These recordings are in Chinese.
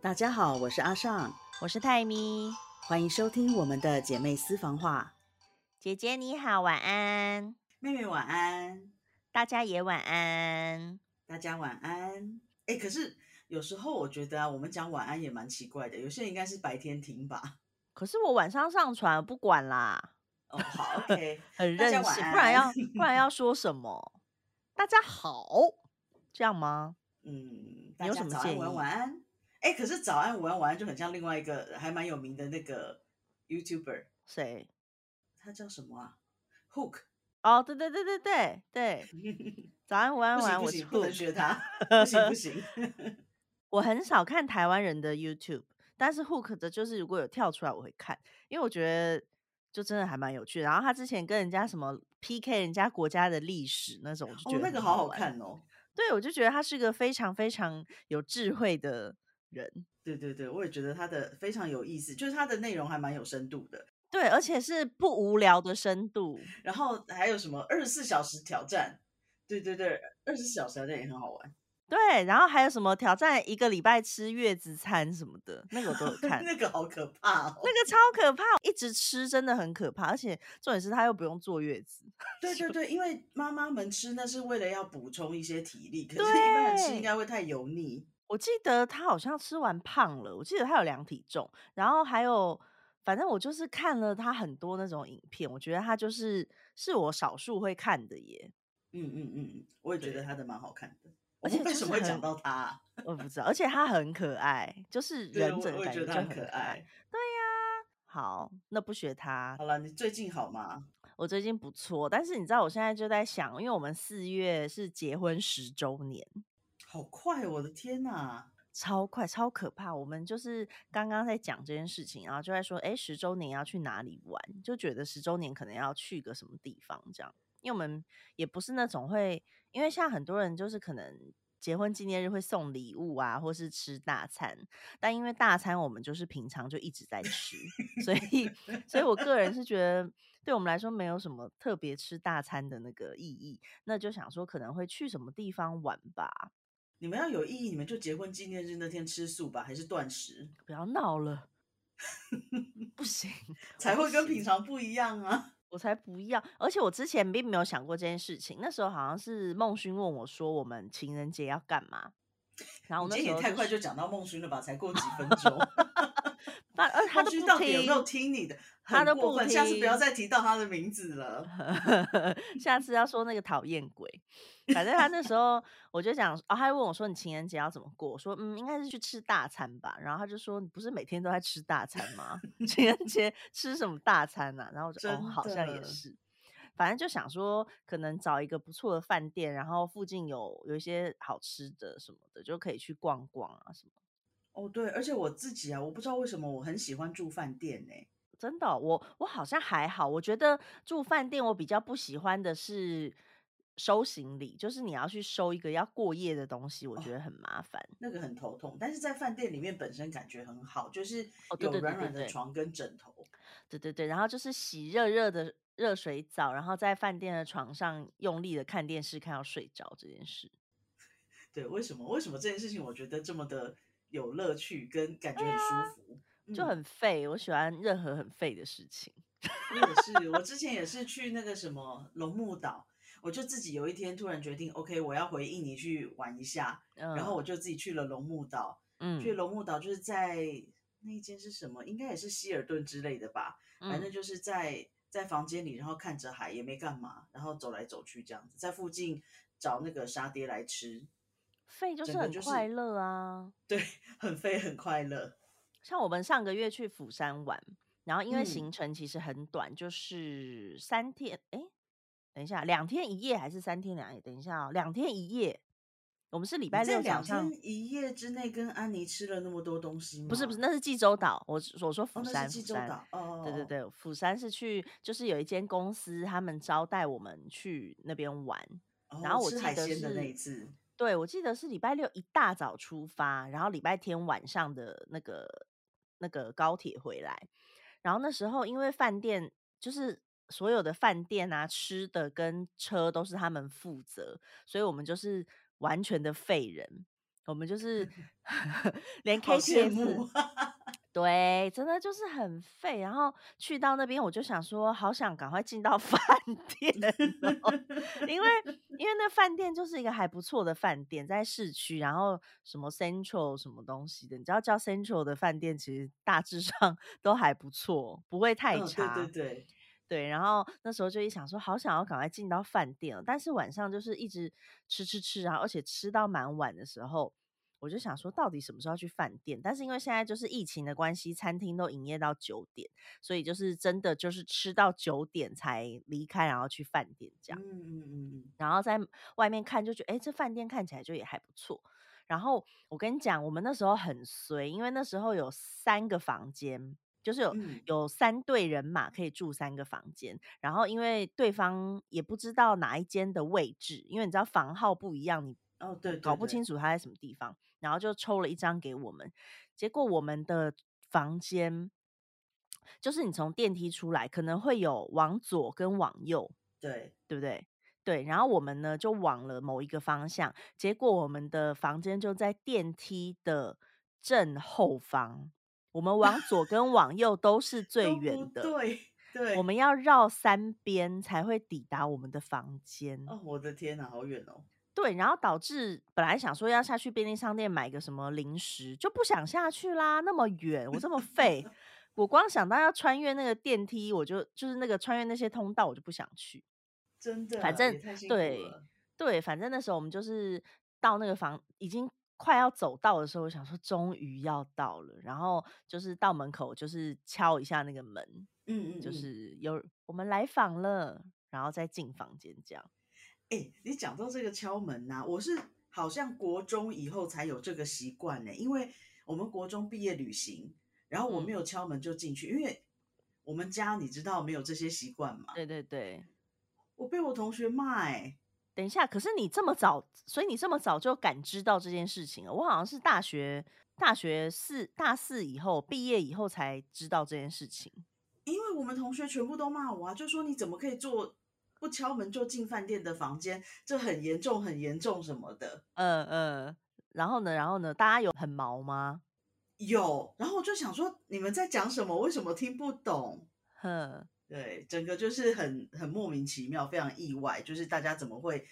大家好，我是阿尚，我是泰咪，欢迎收听我们的姐妹私房话。姐姐你好，晚安，妹妹晚安，大家也晚安，大家晚安。哎，可是有时候我觉得啊，我们讲晚安也蛮奇怪的，有些人应该是白天听吧。可是我晚上上传不管啦。哦，好，OK，很任性，不然要不然要说什么？大家好，这样吗？嗯，你有什么建议？晚安。哎，可是早安、午安、晚安就很像另外一个还蛮有名的那个 YouTuber，谁？他叫什么啊？Hook。哦，对对对对对对。早安、午安、晚安，我不能学他，不行不行。我很少看台湾人的 YouTube，但是 Hook 的就是如果有跳出来我会看，因为我觉得就真的还蛮有趣。然后他之前跟人家什么 PK 人家国家的历史那种，就觉得那个好好看哦。对，我就觉得他是一个非常非常有智慧的。人，对对对，我也觉得他的非常有意思，就是他的内容还蛮有深度的，对，而且是不无聊的深度。然后还有什么二十四小时挑战，对对对，二十四小时挑战也很好玩。对，然后还有什么挑战一个礼拜吃月子餐什么的，那个我都有看，那个好可怕哦，那个超可怕，一直吃真的很可怕，而且重点是他又不用坐月子。对对对，因为妈妈们吃那是为了要补充一些体力，可是一般人吃应该会太油腻。我记得他好像吃完胖了，我记得他有量体重，然后还有，反正我就是看了他很多那种影片，我觉得他就是是我少数会看的耶。嗯嗯嗯，我也觉得他的蛮好看的。而且为什么会讲到他？我不知道，而且他很可爱，就是人整感觉就很可爱。对呀，好，那不学他。好了，你最近好吗？我最近不错，但是你知道我现在就在想，因为我们四月是结婚十周年。好快，我的天哪，超快，超可怕！我们就是刚刚在讲这件事情，然后就在说，哎，十周年要去哪里玩？就觉得十周年可能要去个什么地方这样。因为我们也不是那种会，因为像很多人就是可能结婚纪念日会送礼物啊，或是吃大餐，但因为大餐我们就是平常就一直在吃，所以，所以我个人是觉得，对我们来说没有什么特别吃大餐的那个意义。那就想说可能会去什么地方玩吧。你们要有意义，你们就结婚纪念日那天吃素吧，还是断食？不要闹了，不行，才会跟平常不一样啊！我才不要！而且我之前并没有想过这件事情，那时候好像是孟勋问我说：“我们情人节要干嘛？”然后我那时候太快就讲到孟勋了吧？才过几分钟。呃，他都不听，有没有听你的？他都不听。下次不要再提到他的名字了。下次要说那个讨厌鬼。反正他那时候，我就讲，哦，他还问我说：“你情人节要怎么过？”我说：“嗯，应该是去吃大餐吧。”然后他就说：“你不是每天都在吃大餐吗？情人节 吃什么大餐呢？”然后我就哦，好像也是。反正就想说，可能找一个不错的饭店，然后附近有有一些好吃的什么的，就可以去逛逛啊什么。哦，对，而且我自己啊，我不知道为什么我很喜欢住饭店呢。真的，我我好像还好。我觉得住饭店我比较不喜欢的是收行李，就是你要去收一个要过夜的东西，我觉得很麻烦，那个很头痛。但是在饭店里面本身感觉很好，就是有软软的床跟枕头。对对对，然后就是洗热热的热水澡，然后在饭店的床上用力的看电视，看到睡着这件事。对，为什么？为什么这件事情我觉得这么的？有乐趣跟感觉很舒服，就很废。我喜欢任何很废的事情。我也是，我之前也是去那个什么龙目岛，我就自己有一天突然决定，OK，我要回印尼去玩一下，然后我就自己去了龙目岛。嗯，去龙目岛就是在那一间是什么？应该也是希尔顿之类的吧。反正就是在在房间里，然后看着海，也没干嘛，然后走来走去这样子，在附近找那个沙爹来吃。废就是很快乐啊，对，很废很快乐。像我们上个月去釜山玩，然后因为行程其实很短，就是三天。哎，等一下，两天一夜还是三天两夜？等一下哦，两天一夜。我们是礼拜六两天一夜之内跟安妮吃了那么多东西吗？不是不是，那是济州岛。我我说釜山，济州岛。哦，对对对，釜山是去，就是有一间公司他们招待我们去那边玩，然后我记得是那一次。对，我记得是礼拜六一大早出发，然后礼拜天晚上的那个那个高铁回来。然后那时候因为饭店就是所有的饭店啊，吃的跟车都是他们负责，所以我们就是完全的废人。我们就 是 连 KTV。对，真的就是很废。然后去到那边，我就想说，好想赶快进到饭店，因为因为那饭店就是一个还不错的饭店，在市区，然后什么 Central 什么东西的，你知道叫 Central 的饭店，其实大致上 都还不错，不会太差。对对对对。然后那时候就一想说，好想要赶快进到饭店，但是晚上就是一直吃吃吃然后，而且吃到蛮晚的时候。我就想说，到底什么时候去饭店？但是因为现在就是疫情的关系，餐厅都营业到九点，所以就是真的就是吃到九点才离开，然后去饭店这样。嗯嗯嗯。然后在外面看就觉得，哎，这饭店看起来就也还不错。然后我跟你讲，我们那时候很随，因为那时候有三个房间，就是有有三队人马可以住三个房间。然后因为对方也不知道哪一间的位置，因为你知道房号不一样，你哦对，搞不清楚他在什么地方。然后就抽了一张给我们，结果我们的房间就是你从电梯出来，可能会有往左跟往右，对对不对？对，然后我们呢就往了某一个方向，结果我们的房间就在电梯的正后方，我们 往左跟往右都是最远的，对对，我们要绕三边才会抵达我们的房间。哦，我的天哪，好远哦！对，然后导致本来想说要下去便利商店买个什么零食，就不想下去啦。那么远，我这么废，我光想到要穿越那个电梯，我就就是那个穿越那些通道，我就不想去。真的，反正对对，反正那时候我们就是到那个房，已经快要走到的时候，我想说终于要到了，然后就是到门口，就是敲一下那个门，嗯嗯，就是有我们来访了，然后再进房间这样。哎，你讲到这个敲门呐，我是好像国中以后才有这个习惯呢，因为我们国中毕业旅行，然后我没有敲门就进去，因为我们家你知道没有这些习惯嘛。对对对，我被我同学骂哎。等一下，可是你这么早，所以你这么早就感知到这件事情了。我好像是大学大学四大四以后毕业以后才知道这件事情，因为我们同学全部都骂我啊，就说你怎么可以做。不敲门就进饭店的房间，这很严重，很严重什么的。嗯嗯，然后呢，然后呢，大家有很毛吗？有，然后我就想说，你们在讲什么？为什么听不懂？哼，对，整个就是很很莫名其妙，非常意外，就是大家怎么会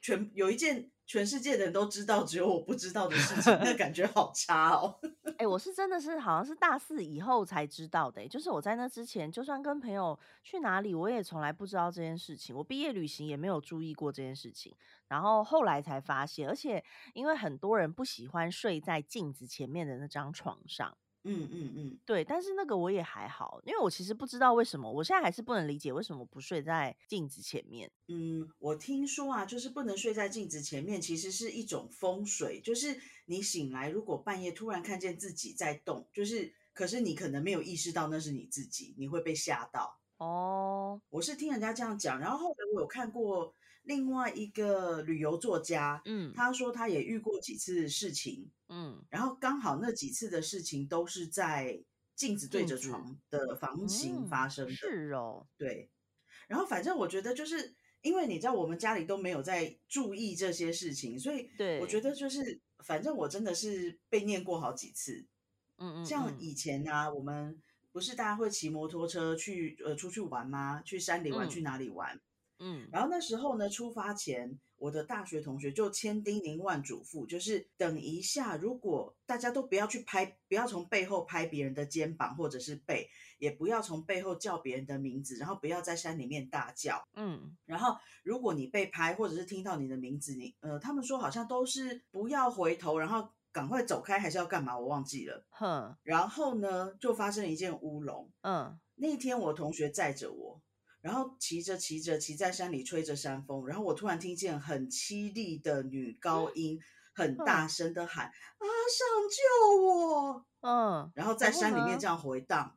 全有一件。全世界的人都知道，只有我不知道的事情，那感觉 好差哦。哎，我是真的是好像是大四以后才知道的，就是我在那之前，就算跟朋友去哪里，我也从来不知道这件事情。我毕业旅行也没有注意过这件事情，然后后来才发现，而且因为很多人不喜欢睡在镜子前面的那张床上。嗯嗯嗯，对，但是那个我也还好，因为我其实不知道为什么，我现在还是不能理解为什么不睡在镜子前面。嗯，我听说啊，就是不能睡在镜子前面，其实是一种风水，就是你醒来如果半夜突然看见自己在动，就是可是你可能没有意识到那是你自己，你会被吓到。哦，我是听人家这样讲，然后后来我有看过。另外一个旅游作家，嗯，他说他也遇过几次事情，嗯，然后刚好那几次的事情都是在镜子对着床的房型发生的，是哦，对。然后反正我觉得就是因为你知道我们家里都没有在注意这些事情，所以对我觉得就是反正我真的是被念过好几次，嗯嗯，像以前呢，我们不是大家会骑摩托车去呃出去玩吗？去山里玩，去哪里玩？嗯，然后那时候呢，出发前，我的大学同学就千叮咛万嘱咐，就是等一下，如果大家都不要去拍，不要从背后拍别人的肩膀或者是背，也不要从背后叫别人的名字，然后不要在山里面大叫。嗯，然后如果你被拍或者是听到你的名字，你呃，他们说好像都是不要回头，然后赶快走开，还是要干嘛？我忘记了。哼，然后呢，就发生一件乌龙。嗯，那天我同学载着我。然后骑着骑着骑在山里吹着山风，然后我突然听见很凄厉的女高音，很大声的喊：“阿上救我！”嗯，然后在山里面这样回荡，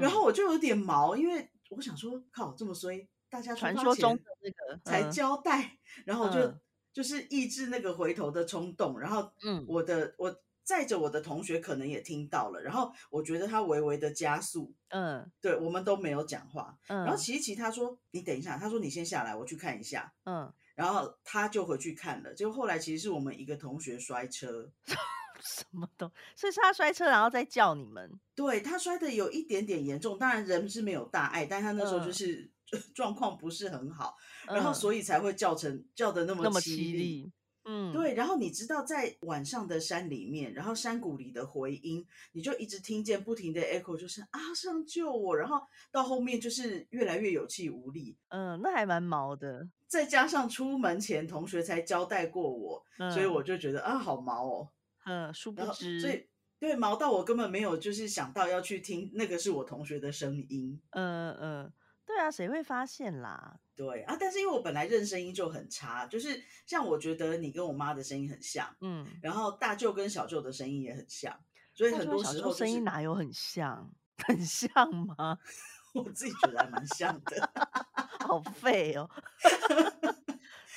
然后我就有点毛，因为我想说，靠，这么衰，大家传说中的那个才交代，然后就就是抑制那个回头的冲动，然后嗯，我的我。载着我的同学可能也听到了，然后我觉得他微微的加速，嗯，对我们都没有讲话，嗯，然后琪琪他说你等一下，他说你先下来，我去看一下，嗯，然后他就回去看了，结果后来其实是我们一个同学摔车，什么都，所以是他摔车，然后再叫你们。对他摔的有一点点严重，当然人是没有大碍，但他那时候就是 状况不是很好，然后所以才会叫成叫的那么那么凄厉。嗯，对，然后你知道在晚上的山里面，然后山谷里的回音，你就一直听见不停的 echo，就是啊上救我，然后到后面就是越来越有气无力。嗯，那还蛮毛的。再加上出门前同学才交代过我，所以我就觉得啊好毛哦。嗯，殊不知，所以对毛到我根本没有就是想到要去听那个是我同学的声音。嗯嗯。对啊，谁会发现啦？对啊，但是因为我本来认声音就很差，就是像我觉得你跟我妈的声音很像，嗯，然后大舅跟小舅的声音也很像，所以很多时候声音哪有很像？很像吗？我自己觉得还蛮像的，好废哦。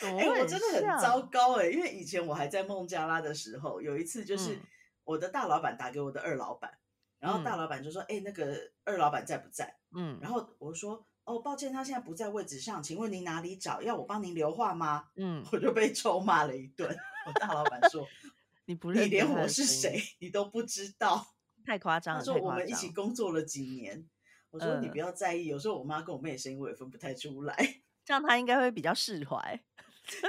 哎，我真的很糟糕哎，因为以前我还在孟加拉的时候，有一次就是我的大老板打给我的二老板，然后大老板就说：“哎，那个二老板在不在？”嗯，然后我说。哦，抱歉，他现在不在位置上，请问您哪里找？要我帮您留话吗？嗯，我就被臭骂了一顿。我大老板说：“你不认，你连我是谁你都不知道，太夸张了。”他说：“我们一起工作了几年。”我说：“你不要在意，有时候我妈跟我妹的声音我也分不太出来，这样他应该会比较释怀。”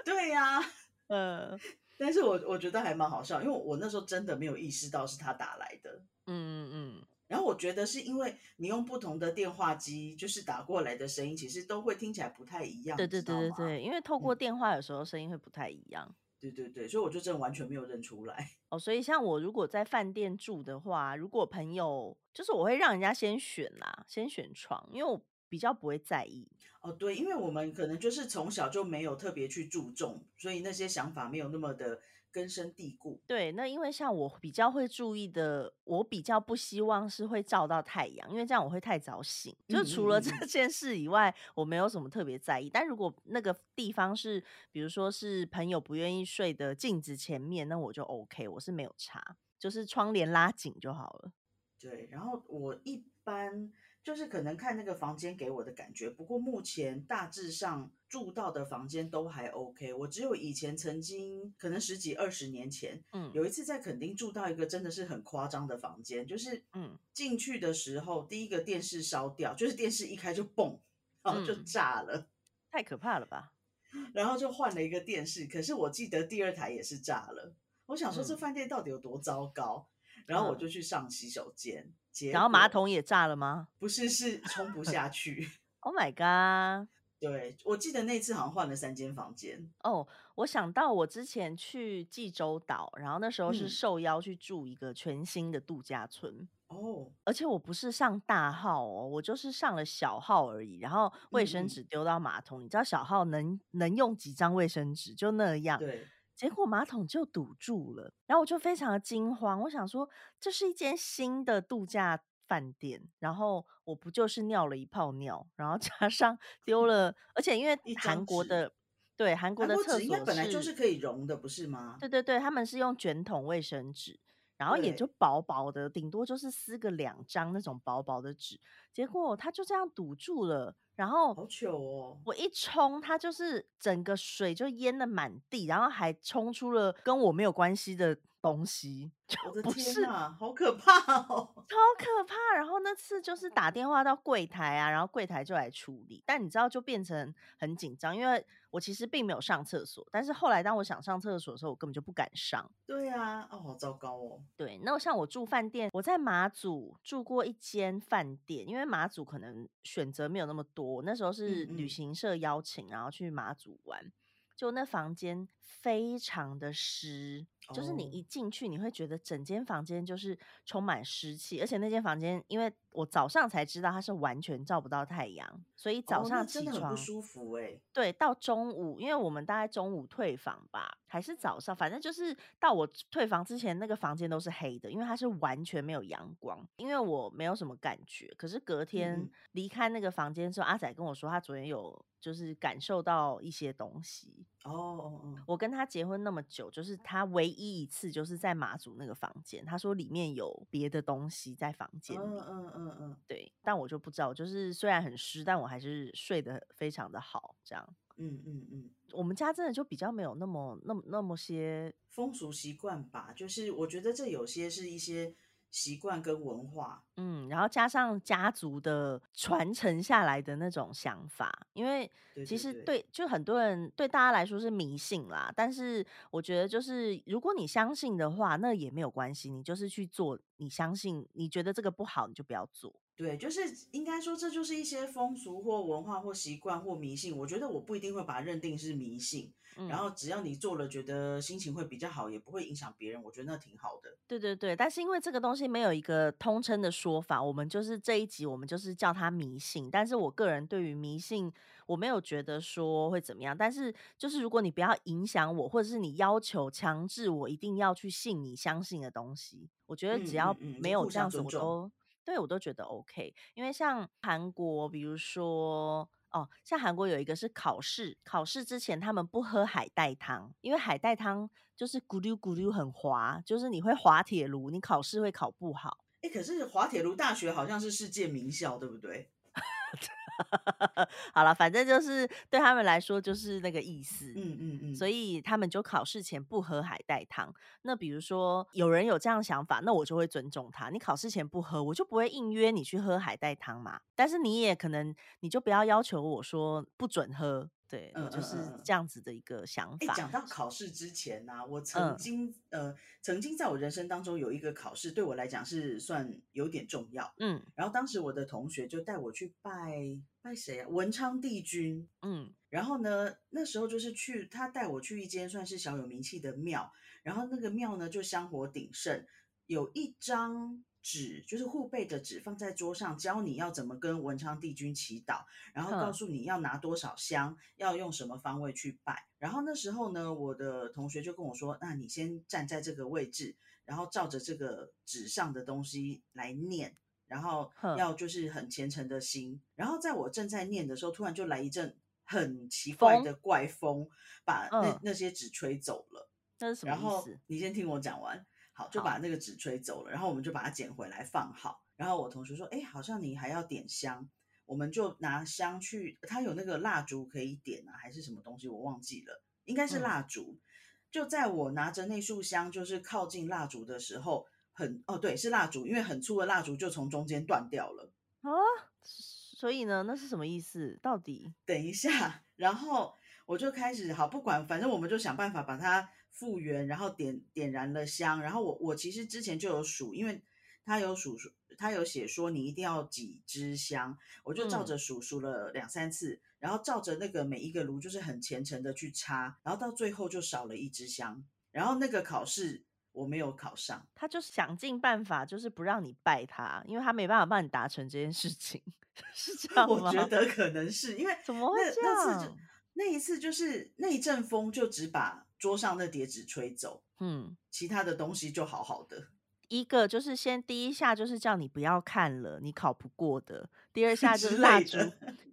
对呀，呃，但是我我觉得还蛮好笑，因为我那时候真的没有意识到是他打来的。嗯嗯嗯。然后我觉得是因为你用不同的电话机，就是打过来的声音，其实都会听起来不太一样。对对对对对，因为透过电话有时候声音会不太一样。对对对，所以我就真的完全没有认出来。哦，所以像我如果在饭店住的话，如果朋友就是我会让人家先选啦，先选床，因为我比较不会在意。哦，对，因为我们可能就是从小就没有特别去注重，所以那些想法没有那么的。根深蒂固。对，那因为像我比较会注意的，我比较不希望是会照到太阳，因为这样我会太早醒。就除了这件事以外，我没有什么特别在意。但如果那个地方是，比如说是朋友不愿意睡的镜子前面，那我就 OK，我是没有差，就是窗帘拉紧就好了。对，然后我一般。就是可能看那个房间给我的感觉，不过目前大致上住到的房间都还 OK。我只有以前曾经可能十几二十年前，嗯，有一次在垦丁住到一个真的是很夸张的房间，就是嗯进去的时候第一个电视烧掉，就是电视一开就嘣，然后就炸了，太可怕了吧？然后就换了一个电视，可是我记得第二台也是炸了。我想说这饭店到底有多糟糕？然后我就去上洗手间。然后马桶也炸了吗？不是，是冲不下 去。Oh my god！对我记得那次好像换了三间房间。哦，我想到我之前去济州岛，然后那时候是受邀去住一个全新的度假村。哦，而且我不是上大号哦，我就是上了小号而已。然后卫生纸丢到马桶，你知道小号能能用几张卫生纸？就那样。对。结果马桶就堵住了，然后我就非常的惊慌。我想说，这是一间新的度假饭店，然后我不就是尿了一泡尿，然后 加上丢 了，而且因为韩国的对韩国的厕所本来就是可以溶的，不是吗？对对对，他们是用卷筒卫生纸，然后也就薄薄的，顶多就是撕个两张那种薄薄的纸，结果它就这样堵住了。然后好糗哦！我一冲，它就是整个水就淹的满地，然后还冲出了跟我没有关系的东西。我的天啊，好可怕哦，超可怕！然后那次就是打电话到柜台啊，然后柜台就来处理。但你知道，就变成很紧张，因为我其实并没有上厕所，但是后来当我想上厕所的时候，我根本就不敢上。对啊，哦，好糟糕哦。对，那像我住饭店，我在马祖住过一间饭店，因为马祖可能选择没有那么多，那时候是旅行社邀请，然后去马祖玩，就那房间非常的湿。就是你一进去，你会觉得整间房间就是充满湿气，而且那间房间，因为我早上才知道它是完全照不到太阳，所以早上起床不舒服哎。对，到中午，因为我们大概中午退房吧，还是早上，反正就是到我退房之前，那个房间都是黑的，因为它是完全没有阳光。因为我没有什么感觉，可是隔天离开那个房间之后，阿仔跟我说，他昨天有就是感受到一些东西。哦哦哦，我跟他结婚那么久，就是他唯一一次就是在马祖那个房间，他说里面有别的东西在房间里。嗯嗯嗯嗯，对，但我就不知道，就是虽然很湿，但我还是睡得非常的好，这样。嗯嗯嗯，我们家真的就比较没有那么那么那么些风俗习惯吧，就是我觉得这有些是一些。习惯跟文化，嗯，然后加上家族的传承下来的那种想法，因为其实对，就很多人对大家来说是迷信啦。但是我觉得，就是如果你相信的话，那也没有关系，你就是去做。你相信，你觉得这个不好，你就不要做。对，就是应该说，这就是一些风俗或文化或习惯或迷信。我觉得我不一定会把它认定是迷信。然后只要你做了，觉得心情会比较好，也不会影响别人，我觉得那挺好的。对对对，但是因为这个东西没有一个通称的说法，我们就是这一集我们就是叫它迷信。但是我个人对于迷信，我没有觉得说会怎么样。但是就是如果你不要影响我，或者是你要求强制我一定要去信你相信的东西，我觉得只要没有这样子，我都对我都觉得 OK。因为像韩国，比如说。哦，像韩国有一个是考试，考试之前他们不喝海带汤，因为海带汤就是咕噜咕噜很滑，就是你会滑铁卢，你考试会考不好。哎，可是滑铁卢大学好像是世界名校，对不对？好了，反正就是对他们来说就是那个意思。嗯嗯嗯，所以他们就考试前不喝海带汤。那比如说有人有这样想法，那我就会尊重他。你考试前不喝，我就不会硬约你去喝海带汤嘛。但是你也可能，你就不要要求我说不准喝。对，就是这样子的一个想法。讲到考试之前呢，我曾经呃，曾经在我人生当中有一个考试，对我来讲是算有点重要。嗯，然后当时我的同学就带我去拜拜谁啊？文昌帝君。嗯，然后呢，那时候就是去他带我去一间算是小有名气的庙，然后那个庙呢就香火鼎盛，有一张。纸就是护背的纸，放在桌上，教你要怎么跟文昌帝君祈祷，然后告诉你要拿多少香，要用什么方位去拜。然后那时候呢，我的同学就跟我说：“那你先站在这个位置，然后照着这个纸上的东西来念，然后要就是很虔诚的心。”然后在我正在念的时候，突然就来一阵很奇怪的怪风，把那那些纸吹走了。那是什么意思？你先听我讲完。好，就把那个纸吹走了，然后我们就把它捡回来放好。然后我同学说：“哎，好像你还要点香。”我们就拿香去，它有那个蜡烛可以点啊，还是什么东西，我忘记了，应该是蜡烛。就在我拿着那束香，就是靠近蜡烛的时候，很哦，对，是蜡烛，因为很粗的蜡烛就从中间断掉了啊。所以呢，那是什么意思？到底？等一下，然后我就开始好，不管，反正我们就想办法把它。复原，然后点点燃了香，然后我我其实之前就有数，因为他有数数，他有写说你一定要几支香，我就照着数数了两三次，然后照着那个每一个炉就是很虔诚的去插，然后到最后就少了一支香，然后那个考试我没有考上，他就是想尽办法就是不让你拜他，因为他没办法帮你达成这件事情，是这样吗？我觉得可能是因为怎么会这样？那一次就是那一阵风就只把。桌上那叠纸吹走，嗯，其他的东西就好好的。一个就是先第一下就是叫你不要看了，你考不过的。第二 下就是蜡烛，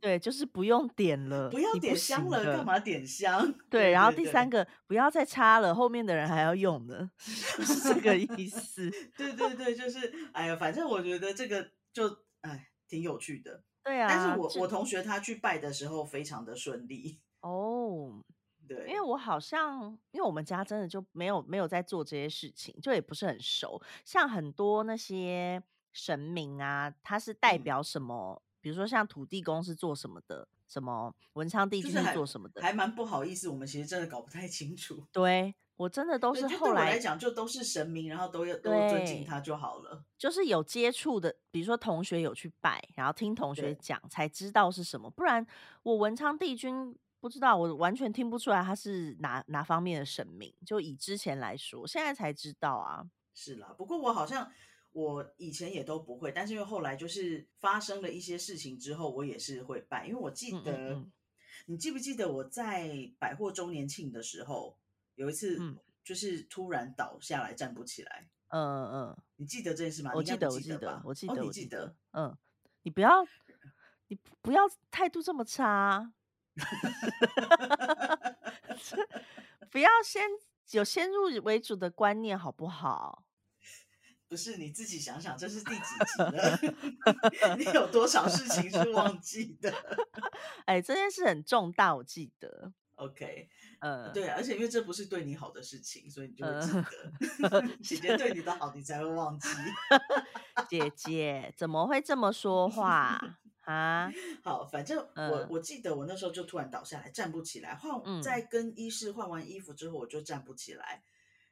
对，就是不用点了，不要点香了，干嘛点香？对，然后第三个不要再插了，后面的人还要用呢，是这个意思。对对对，就是哎呀，反正我觉得这个就哎挺有趣的。对啊，但是我我同学他去拜的时候非常的顺利哦。因为我好像，因为我们家真的就没有没有在做这些事情，就也不是很熟。像很多那些神明啊，他是代表什么？比如说像土地公是做什么的，什么文昌帝君是做什么的，还蛮不好意思。我们其实真的搞不太清楚。对我真的都是后来来讲，就都是神明，然后都要都尊敬他就好了。就是有接触的，比如说同学有去拜，然后听同学讲才知道是什么。不然我文昌帝君。不知道，我完全听不出来他是哪哪方面的神明。就以之前来说，现在才知道啊。是啦，不过我好像我以前也都不会，但是因为后来就是发生了一些事情之后，我也是会拜。因为我记得，你记不记得我在百货周年庆的时候，有一次就是突然倒下来站不起来。嗯嗯嗯，你记得这件事吗？我记得，我记得，我记得，我记得。嗯，你不要，你不要态度这么差。不要先有先入为主的观念，好不好？不是你自己想想，这是第几集了？你有多少事情是忘记的？哎，这件事很重大，我记得。OK，呃，对，而且因为这不是对你好的事情，所以你就会记得。姐姐对你的好，你才会忘记。姐姐怎么会这么说话啊？好，反正我我记得我那时候就突然倒下来，站不起来。换在跟医师换完衣服之后，我就站不起来。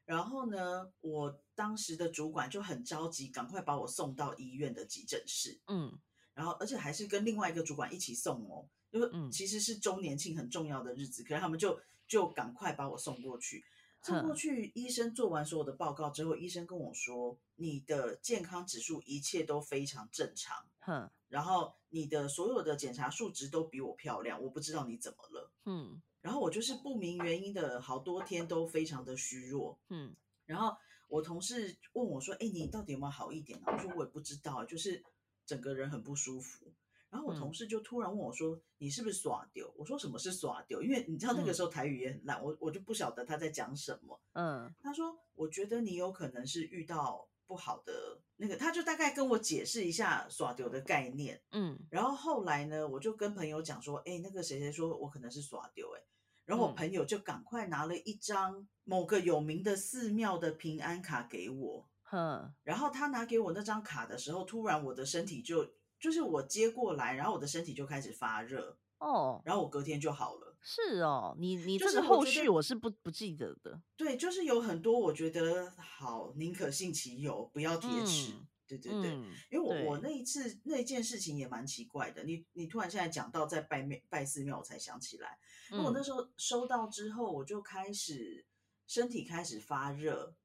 然后呢，我当时的主管就很着急，赶快把我送到医院的急诊室。嗯，然后而且还是跟另外一个主管一起送哦。因为其实是周年庆很重要的日子，可是他们就就赶快把我送过去。送过去，医生做完所有的报告之后，医生跟我说：“你的健康指数一切都非常正常。”哼，然后你的所有的检查数值都比我漂亮，我不知道你怎么了。嗯，然后我就是不明原因的好多天都非常的虚弱。嗯，然后我同事问我说：“哎，你到底有没有好一点呢？”我说：“我也不知道，就是整个人很不舒服。”然后我同事就突然问我说：“你是不是耍丢？”我说：“什么是耍丢？”因为你知道那个时候台语也很烂，我我就不晓得他在讲什么。嗯，他说：“我觉得你有可能是遇到不好的那个。”他就大概跟我解释一下耍丢的概念。嗯，然后后来呢，我就跟朋友讲说：“哎，那个谁谁说我可能是耍丢。”哎，然后我朋友就赶快拿了一张某个有名的寺庙的平安卡给我。哼，然后他拿给我那张卡的时候，突然我的身体就。就是我接过来，然后我的身体就开始发热哦，然后我隔天就好了。是哦，你你这个后续我是不不记得的。对，就是有很多我觉得好，宁可信其有，不要铁齿。对对对，因为我我那一次那件事情也蛮奇怪的。你你突然现在讲到在拜庙拜寺庙，我才想起来，因为我那时候收到之后，我就开始身体开始发热，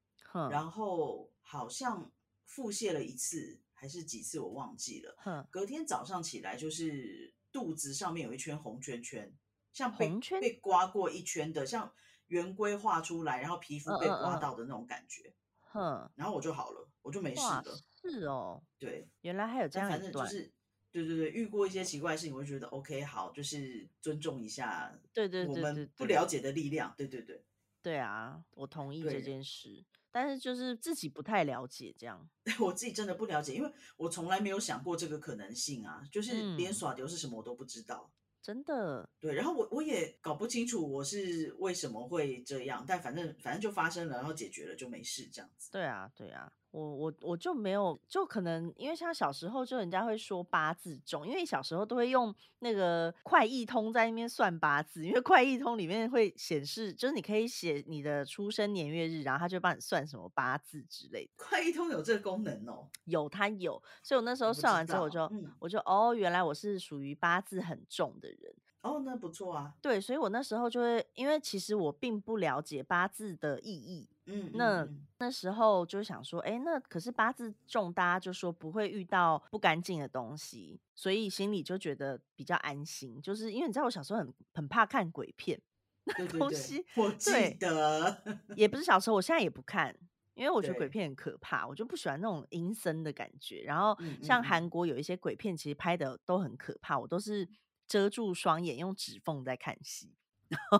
然后好像腹泻了一次。还是几次我忘记了。隔天早上起来就是肚子上面有一圈红圈圈，像被被刮过一圈的，像圆规画出来，然后皮肤被刮到的那种感觉。哼，然后我就好了，我就没事了。是哦，对，原来还有这样。反正就是，对对对，遇过一些奇怪的事情，我就觉得 OK，好，就是尊重一下。对对对，我们不了解的力量。对对对，对啊，我同意这件事。但是就是自己不太了解这样，我自己真的不了解，因为我从来没有想过这个可能性啊，就是连耍流是什么我都不知道，真的。对，然后我我也搞不清楚我是为什么会这样，但反正反正就发生了，然后解决了就没事这样子。对啊，对啊。我我我就没有，就可能因为像小时候就人家会说八字重，因为小时候都会用那个快易通在那边算八字，因为快易通里面会显示，就是你可以写你的出生年月日，然后他就帮你算什么八字之类的。快易通有这个功能哦，有它有，所以我那时候算完之后，我就我就哦，原来我是属于八字很重的人。哦，那不错啊。对，所以我那时候就会，因为其实我并不了解八字的意义。嗯，那那时候就想说，哎，那可是八字重，大家就说不会遇到不干净的东西，所以心里就觉得比较安心。就是因为你知道，我小时候很很怕看鬼片，那东西我记得，也不是小时候，我现在也不看，因为我觉得鬼片很可怕，我就不喜欢那种阴森的感觉。然后像韩国有一些鬼片，其实拍的都很可怕，我都是。遮住双眼，用指缝在看戏，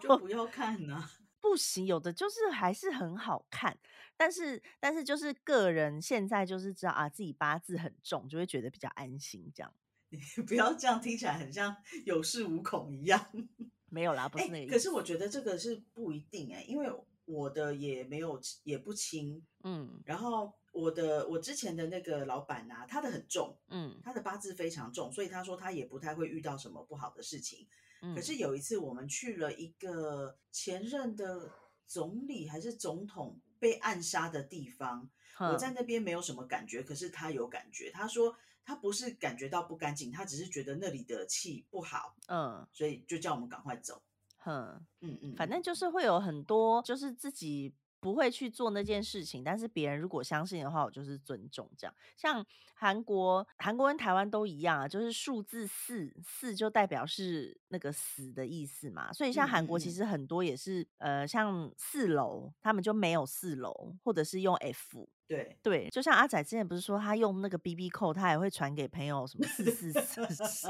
就不要看呢。不行，有的就是还是很好看，但是但是就是个人现在就是知道啊，自己八字很重，就会觉得比较安心。这样，你 不要这样听起来很像有恃无恐一样。没有啦，不是那个。可是我觉得这个是不一定哎，因为我的也没有也不轻，嗯，然后。我的我之前的那个老板啊，他的很重，嗯，他的八字非常重，所以他说他也不太会遇到什么不好的事情。可是有一次我们去了一个前任的总理还是总统被暗杀的地方，我在那边没有什么感觉，可是他有感觉。他说他不是感觉到不干净，他只是觉得那里的气不好，嗯，所以就叫我们赶快走。嗯嗯嗯，反正就是会有很多，就是自己。不会去做那件事情，但是别人如果相信的话，我就是尊重这样。像韩国，韩国跟台湾都一样啊，就是数字四，四就代表是那个死的意思嘛。所以像韩国其实很多也是，呃，像四楼他们就没有四楼，或者是用 F。对对，就像阿仔之前不是说他用那个 BB 扣，他也会传给朋友什么四四四四，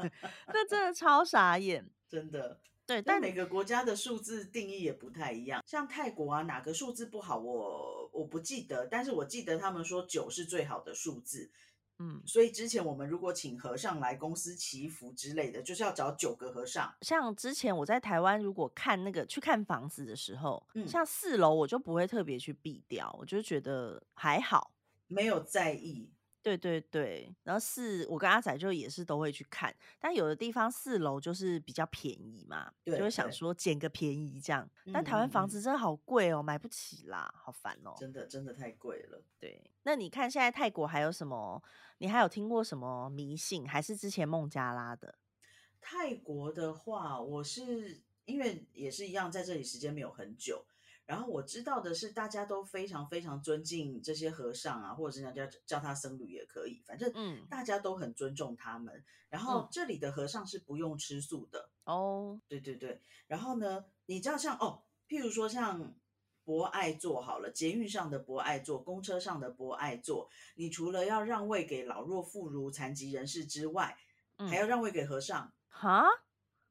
那真的超傻眼，真的。对，但每个国家的数字定义也不太一样。像泰国啊，哪个数字不好，我我不记得，但是我记得他们说九是最好的数字。嗯，所以之前我们如果请和尚来公司祈福之类的，就是要找九个和尚。像之前我在台湾，如果看那个去看房子的时候，像四楼我就不会特别去避掉，我就觉得还好，没有在意。对对对，然后四我跟阿仔就也是都会去看，但有的地方四楼就是比较便宜嘛，就会想说捡个便宜这样。但台湾房子真的好贵哦，买不起啦，好烦哦。真的真的太贵了。对，那你看现在泰国还有什么？你还有听过什么迷信？还是之前孟加拉的？泰国的话，我是因为也是一样，在这里时间没有很久。然后我知道的是，大家都非常非常尊敬这些和尚啊，或者是人家叫叫他僧侣也可以，反正嗯，大家都很尊重他们。然后这里的和尚是不用吃素的哦，对对对。然后呢，你知道像哦，譬如说像博爱座好了，捷运上的博爱座，公车上的博爱座，你除了要让位给老弱妇孺、残疾人士之外，还要让位给和尚哈。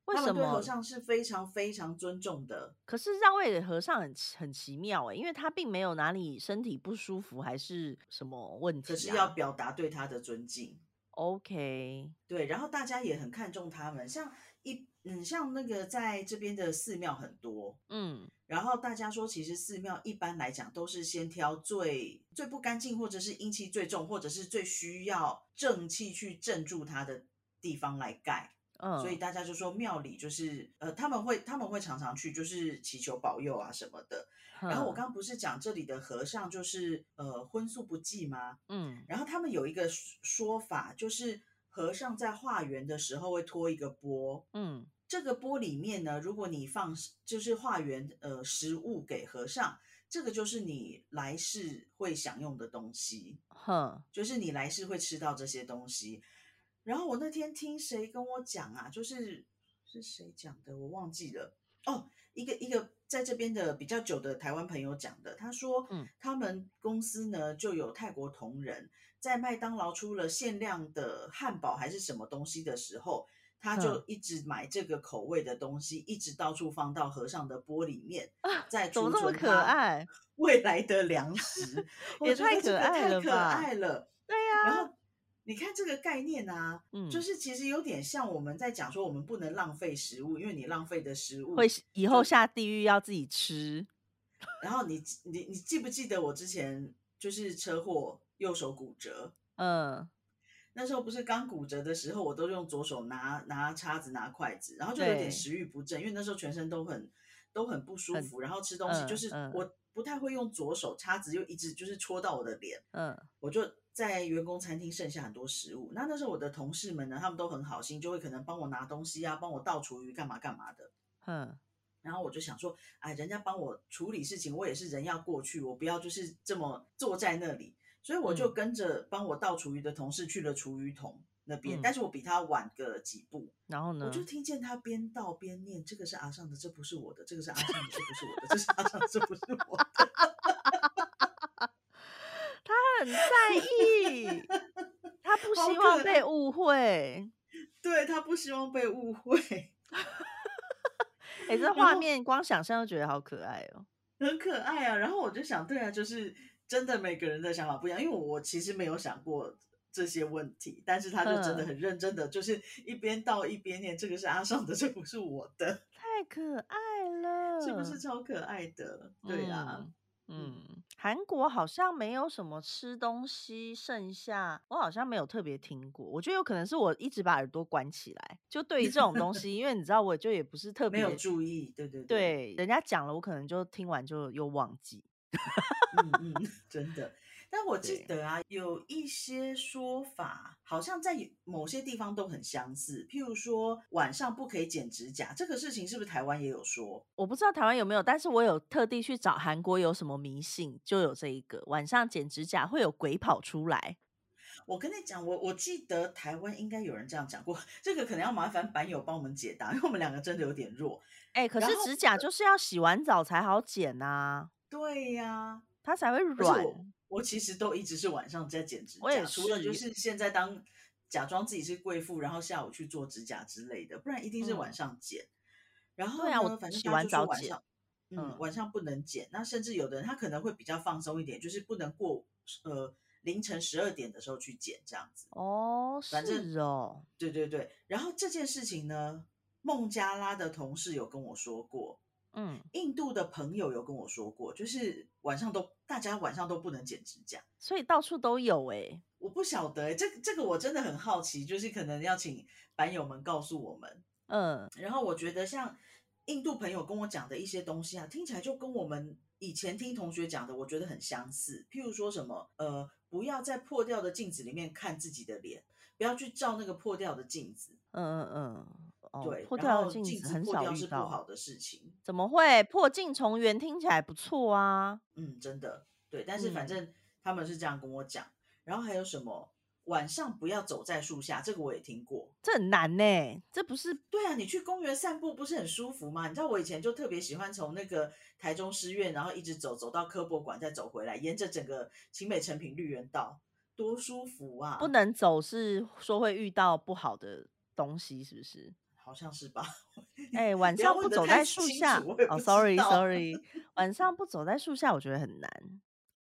为什么和尚是非常非常尊重的？可是让位的和尚很很奇妙哎，因为他并没有哪里身体不舒服还是什么问题，可是要表达对他的尊敬。OK，对，然后大家也很看重他们，像一嗯，像那个在这边的寺庙很多，嗯，然后大家说其实寺庙一般来讲都是先挑最最不干净，或者是阴气最重，或者是最需要正气去镇住它的地方来盖。所以大家就说庙里就是呃他们会他们会常常去就是祈求保佑啊什么的。然后我刚刚不是讲这里的和尚就是呃荤素不忌吗？嗯。然后他们有一个说法，就是和尚在化缘的时候会托一个钵，嗯，这个钵里面呢，如果你放就是化缘呃食物给和尚，这个就是你来世会享用的东西，哼，就是你来世会吃到这些东西。然后我那天听谁跟我讲啊？就是是谁讲的，我忘记了。哦，一个一个在这边的比较久的台湾朋友讲的。他说，嗯，他们公司呢就有泰国同仁，在麦当劳出了限量的汉堡还是什么东西的时候，他就一直买这个口味的东西，一直到处放到和尚的玻璃面，在储存他未来的粮食。也太可爱了，太可爱了。对呀，然后。你看这个概念啊，嗯，就是其实有点像我们在讲说，我们不能浪费食物，因为你浪费的食物会以后下地狱要自己吃。然后你你你记不记得我之前就是车祸右手骨折，嗯，那时候不是刚骨折的时候，我都用左手拿拿叉子拿筷子，然后就有点食欲不振，因为那时候全身都很都很不舒服，然后吃东西就是我不太会用左手叉子，又一直就是戳到我的脸，嗯，我就。在员工餐厅剩下很多食物，那那时候我的同事们呢，他们都很好心，就会可能帮我拿东西啊，帮我倒厨余，干嘛干嘛的。嗯，然后我就想说，哎，人家帮我处理事情，我也是人要过去，我不要就是这么坐在那里，所以我就跟着帮我倒厨余的同事去了厨余桶那边，但是我比他晚个几步，然后呢，我就听见他边倒边念：“这个是阿尚的，这不是我的；这个是阿尚的，这不是我的；这是阿尚的，这不是我的。”很在意，他不希望被误会。对他不希望被误会。哎，这画面光想象就觉得好可爱哦，很可爱啊。然后我就想，对啊，就是真的每个人的想法不一样。因为我其实没有想过这些问题，但是他就真的很认真的，就是一边倒一边念：“这个是阿尚的，这不是我的。”太可爱了，是不是超可爱的？对啊。嗯，韩国好像没有什么吃东西剩下，我好像没有特别听过。我觉得有可能是我一直把耳朵关起来，就对于这种东西，因为你知道，我就也不是特别没有注意，对对对，人家讲了，我可能就听完就又忘记。嗯嗯，真的。但我记得啊，有一些说法好像在某些地方都很相似。譬如说晚上不可以剪指甲，这个事情是不是台湾也有说？我不知道台湾有没有，但是我有特地去找韩国有什么迷信，就有这一个晚上剪指甲会有鬼跑出来。我跟你讲，我我记得台湾应该有人这样讲过，这个可能要麻烦版友帮我们解答，因为我们两个真的有点弱。哎，可是指甲就是要洗完澡才好剪呐。对呀，它才会软。我其实都一直是晚上在剪指甲，除了就是现在当假装自己是贵妇，然后下午去做指甲之类的，不然一定是晚上剪。然后呢，反正他就说晚上，嗯，晚上不能剪。那甚至有的人他可能会比较放松一点，就是不能过呃凌晨十二点的时候去剪这样子。哦，反正哦，对对对。然后这件事情呢，孟加拉的同事有跟我说过，嗯，印度的朋友有跟我说过，就是晚上都大家晚上都不能剪指甲，所以到处都有哎。我不晓得哎，这这个我真的很好奇，就是可能要请板友们告诉我们。嗯，然后我觉得像印度朋友跟我讲的一些东西啊，听起来就跟我们以前听同学讲的，我觉得很相似。譬如说什么，呃，不要在破掉的镜子里面看自己的脸，不要去照那个破掉的镜子。嗯嗯嗯，对，破掉的镜子很少遇到，不好的事情。怎么会破镜重圆？听起来不错啊。嗯，真的，对。但是反正他们是这样跟我讲。然后还有什么？晚上不要走在树下，这个我也听过。这很难呢，这不是？对啊，你去公园散步不是很舒服吗？你知道我以前就特别喜欢从那个台中师院，然后一直走走到科博馆，再走回来，沿着整个清美成品绿园道，多舒服啊！不能走是说会遇到不好的东西，是不是？好像是吧。哎，晚上不走在树下哦，sorry sorry，晚上不走在树下，我觉得很难。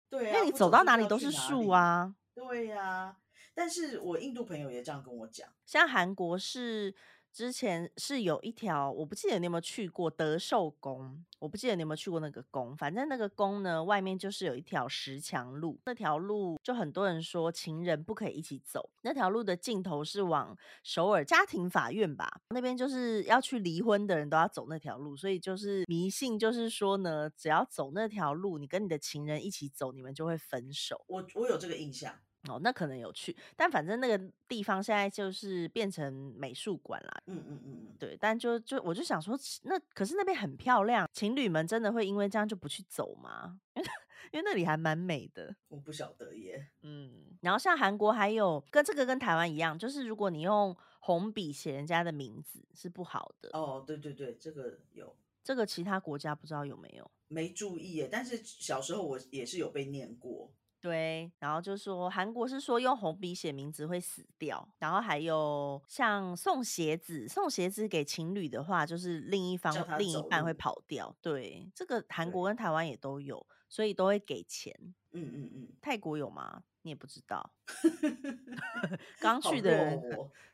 对，因为你走到哪里都是树啊。对呀，但是我印度朋友也这样跟我讲，像韩国是之前是有一条，我不记得你有没有去过德寿宫，我不记得你有没有去过那个宫，反正那个宫呢，外面就是有一条石墙路，那条路就很多人说情人不可以一起走，那条路的尽头是往首尔家庭法院吧，那边就是要去离婚的人都要走那条路，所以就是迷信，就是说呢，只要走那条路，你跟你的情人一起走，你们就会分手。我我有这个印象。哦，那可能有去，但反正那个地方现在就是变成美术馆啦。嗯嗯嗯嗯，对，但就就我就想说，那可是那边很漂亮，情侣们真的会因为这样就不去走吗？因为因为那里还蛮美的。我不晓得耶。嗯，然后像韩国还有跟这个跟台湾一样，就是如果你用红笔写人家的名字是不好的。哦，对对对，这个有。这个其他国家不知道有没有？没注意耶，但是小时候我也是有被念过。对，然后就说韩国是说用红笔写名字会死掉，然后还有像送鞋子，送鞋子给情侣的话，就是另一方另一半会跑掉。对，这个韩国跟台湾也都有，所以都会给钱。嗯嗯嗯，泰国有吗？你也不知道，刚去的人，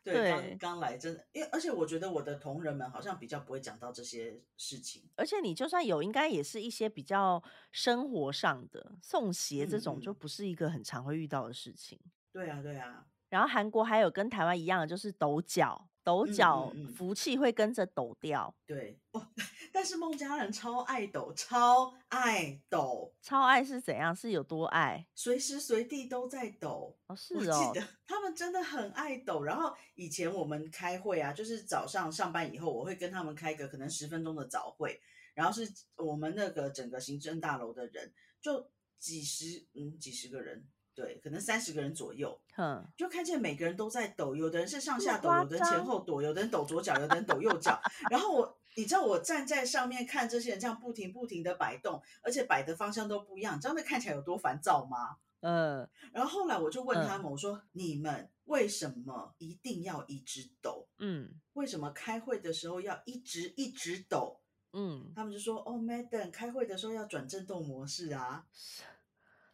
对，刚刚来，真的，因为而且我觉得我的同仁们好像比较不会讲到这些事情，而且你就算有，应该也是一些比较生活上的送鞋这种，就不是一个很常会遇到的事情。对啊，对啊。然后韩国还有跟台湾一样的，就是抖脚。抖脚，福气会跟着抖掉。对哦，但是孟加人超爱抖，超爱抖，超爱是怎样？是有多爱？随时随地都在抖。哦，是哦，记得他们真的很爱抖。然后以前我们开会啊，就是早上上班以后，我会跟他们开个可能十分钟的早会，然后是我们那个整个行政大楼的人，就几十嗯几十个人。对，可能三十个人左右，嗯，就看见每个人都在抖，有的人是上下抖，有的人前后抖，有的人抖左脚，有的人抖右脚。然后我，你知道我站在上面看这些人这样不停不停的摆动，而且摆的方向都不一样，你知道那看起来有多烦躁吗？嗯。然后后来我就问他们，我说你们为什么一定要一直抖？嗯，为什么开会的时候要一直一直抖？嗯，他们就说哦，Madam，开会的时候要转震动模式啊。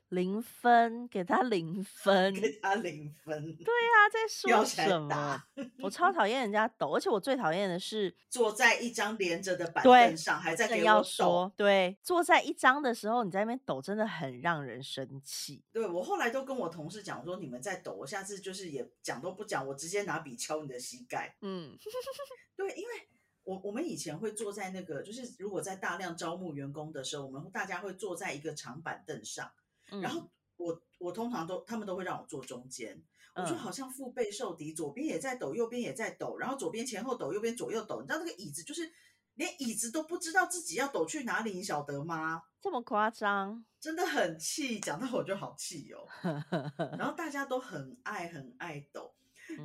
零分，给他零分，给他零分。对啊，在 说什么？我超讨厌人家抖，而且我最讨厌的是坐在一张连着的板凳上，还在给我抖。对，坐在一张的时候，你在那边抖，真的很让人生气。对我后来都跟我同事讲说，你们在抖，我下次就是也讲都不讲，我直接拿笔敲你的膝盖。嗯，对，因为我我们以前会坐在那个，就是如果在大量招募员工的时候，我们大家会坐在一个长板凳上。然后我我通常都他们都会让我坐中间，我就好像腹背受敌，左边也在抖，右边也在抖，然后左边前后抖，右边左右抖。你知道那个椅子就是连椅子都不知道自己要抖去哪里，你晓得吗？这么夸张，真的很气，讲到我就好气哦。然后大家都很爱很爱抖，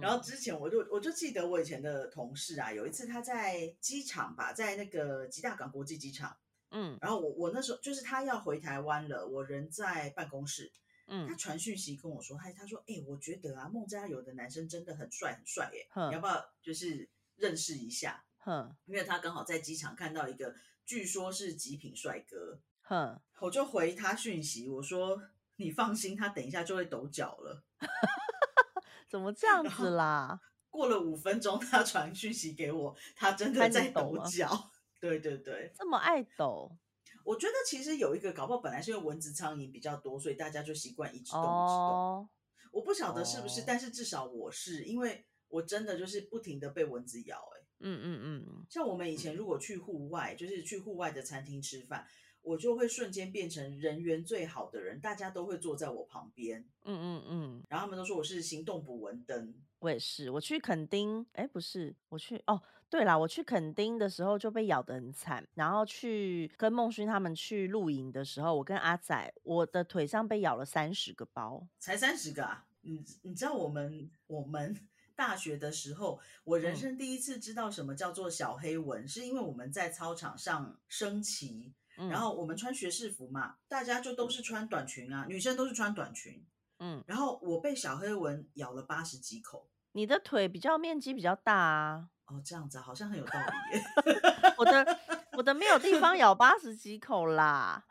然后之前我就我就记得我以前的同事啊，有一次他在机场吧，在那个吉大港国际机场。嗯，然后我我那时候就是他要回台湾了，我人在办公室，嗯，他传讯息跟我说，嗨他说，哎，我觉得啊，孟加有的男生真的很帅很帅，哎，你要不要就是认识一下？哼，因为他刚好在机场看到一个，据说是极品帅哥，哼，我就回他讯息，我说你放心，他等一下就会抖脚了。怎么这样子啦？过了五分钟，他传讯息给我，他真的在抖脚。对对对，这么爱抖。我觉得其实有一个搞不好本来是因为蚊子苍蝇比较多，所以大家就习惯一直动一直动。我不晓得是不是，但是至少我是因为我真的就是不停的被蚊子咬。哎，嗯嗯嗯。像我们以前如果去户外，就是去户外的餐厅吃饭，我就会瞬间变成人缘最好的人，大家都会坐在我旁边。嗯嗯嗯。然后他们都说我是行动捕蚊灯。我也是，我去垦丁，哎，不是，我去哦。对啦，我去垦丁的时候就被咬得很惨，然后去跟孟勋他们去露营的时候，我跟阿仔，我的腿上被咬了三十个包，才三十个啊！你你知道我们我们 大学的时候，我人生第一次知道什么叫做小黑蚊，是因为我们在操场上升旗，然后我们穿学士服嘛，大家就都是穿短裙啊，女生都是穿短裙，嗯，然后我被小黑蚊咬了八十几口，你的腿比较面积比较大啊。哦，这样子好像很有道理耶。我的我的没有地方咬八十几口啦，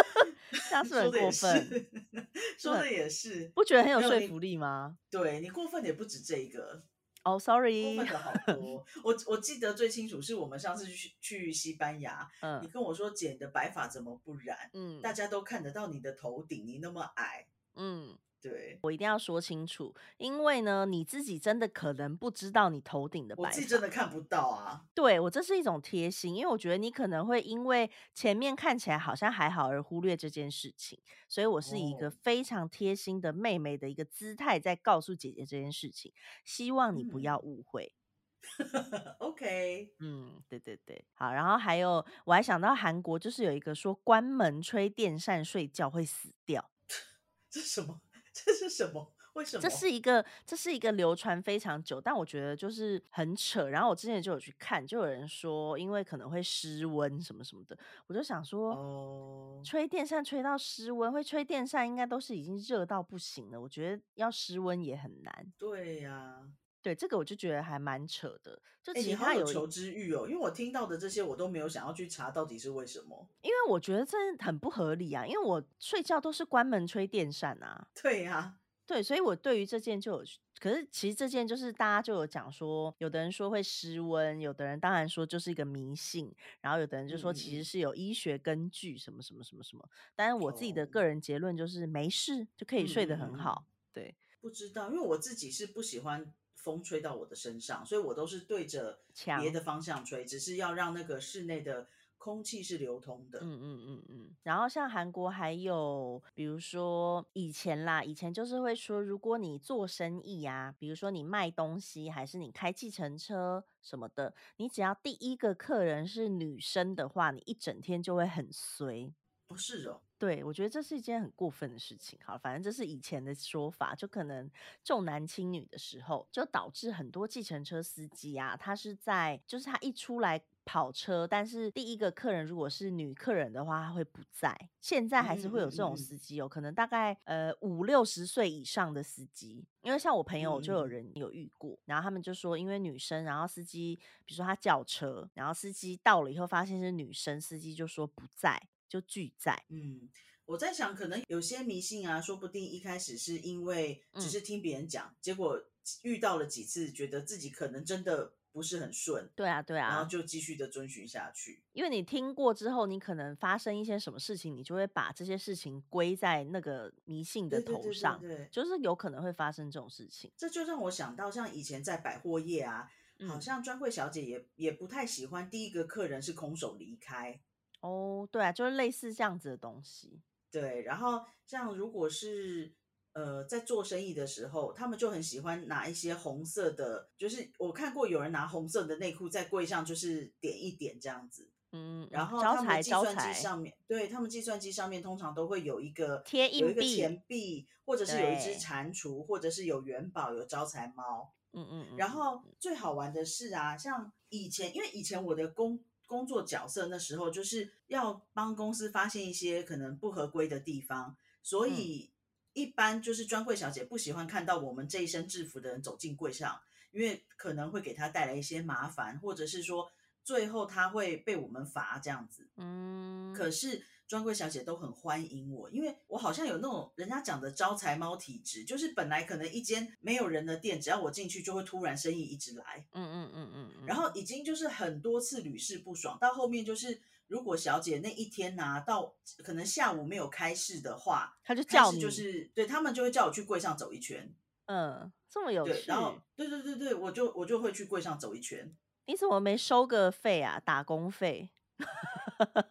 这样是很过分。说的也是，不觉得很有说服力吗？对你过分也不止这个。哦，sorry，过分的好多。我我记得最清楚是我们上次去去西班牙，嗯，你跟我说剪的白发怎么不染？嗯，大家都看得到你的头顶，你那么矮，嗯。对我一定要说清楚，因为呢，你自己真的可能不知道你头顶的白，我自己真的看不到啊。对我这是一种贴心，因为我觉得你可能会因为前面看起来好像还好而忽略这件事情，所以我是以一个非常贴心的妹妹的一个姿态在告诉姐姐这件事情，希望你不要误会。OK，嗯，对对对，好，然后还有我还想到韩国就是有一个说关门吹电扇睡觉会死掉，这什么？这是什么？为什么？这是一个，这是一个流传非常久，但我觉得就是很扯。然后我之前就有去看，就有人说，因为可能会失温什么什么的，我就想说，哦，吹电扇吹到失温，会吹电扇应该都是已经热到不行了。我觉得要失温也很难。对呀，对这个我就觉得还蛮扯的。就其他有求知欲哦，因为我听到的这些我都没有想要去查到底是为什么。因为我觉得这很不合理啊，因为我睡觉都是关门吹电扇啊。对呀，对，所以我对于这件就有，可是其实这件就是大家就有讲说，有的人说会失温，有的人当然说就是一个迷信，然后有的人就说其实是有医学根据，什么什么什么什么。但是我自己的个人结论就是没事就可以睡得很好。对，不知道，因为我自己是不喜欢。风吹到我的身上，所以我都是对着别的方向吹，只是要让那个室内的空气是流通的。嗯嗯嗯嗯。然后像韩国还有，比如说以前啦，以前就是会说，如果你做生意啊，比如说你卖东西，还是你开计程车什么的，你只要第一个客人是女生的话，你一整天就会很衰。不是哦。对，我觉得这是一件很过分的事情。好，反正这是以前的说法，就可能重男轻女的时候，就导致很多计程车司机啊，他是在就是他一出来跑车，但是第一个客人如果是女客人的话，他会不在。现在还是会有这种司机哦，可能大概呃五六十岁以上的司机，因为像我朋友就有人有遇过，然后他们就说，因为女生，然后司机比如说他叫车，然后司机到了以后发现是女生，司机就说不在。就拒载。嗯，我在想，可能有些迷信啊，说不定一开始是因为只是听别人讲，结果遇到了几次，觉得自己可能真的不是很顺。对啊，对啊，然后就继续的遵循下去。因为你听过之后，你可能发生一些什么事情，你就会把这些事情归在那个迷信的头上，对，就是有可能会发生这种事情。这就让我想到，像以前在百货业啊，好像专柜小姐也也不太喜欢第一个客人是空手离开。哦，对啊，就是类似这样子的东西。对，然后像如果是呃在做生意的时候，他们就很喜欢拿一些红色的，就是我看过有人拿红色的内裤在柜上，就是点一点这样子。嗯，然后他们计算机上面，对他们计算机上面通常都会有一个贴有一个钱币，或者是有一只蟾蜍，或者是有元宝、有招财猫。嗯嗯。然后最好玩的是啊，像以前，因为以前我的工。工作角色那时候就是要帮公司发现一些可能不合规的地方，所以一般就是专柜小姐不喜欢看到我们这一身制服的人走进柜上，因为可能会给他带来一些麻烦，或者是说最后他会被我们罚这样子。嗯，可是专柜小姐都很欢迎我，因为我好像有那种人家讲的招财猫体质，就是本来可能一间没有人的店，只要我进去就会突然生意一直来。嗯嗯嗯嗯，然后已经就是很多次屡试不爽，到后面就是。如果小姐那一天拿到可能下午没有开市的话，她就叫你，就是对他们就会叫我去柜上走一圈。嗯，这么有趣。然后，对对对对，我就我就会去柜上走一圈。你怎么没收个费啊？打工费？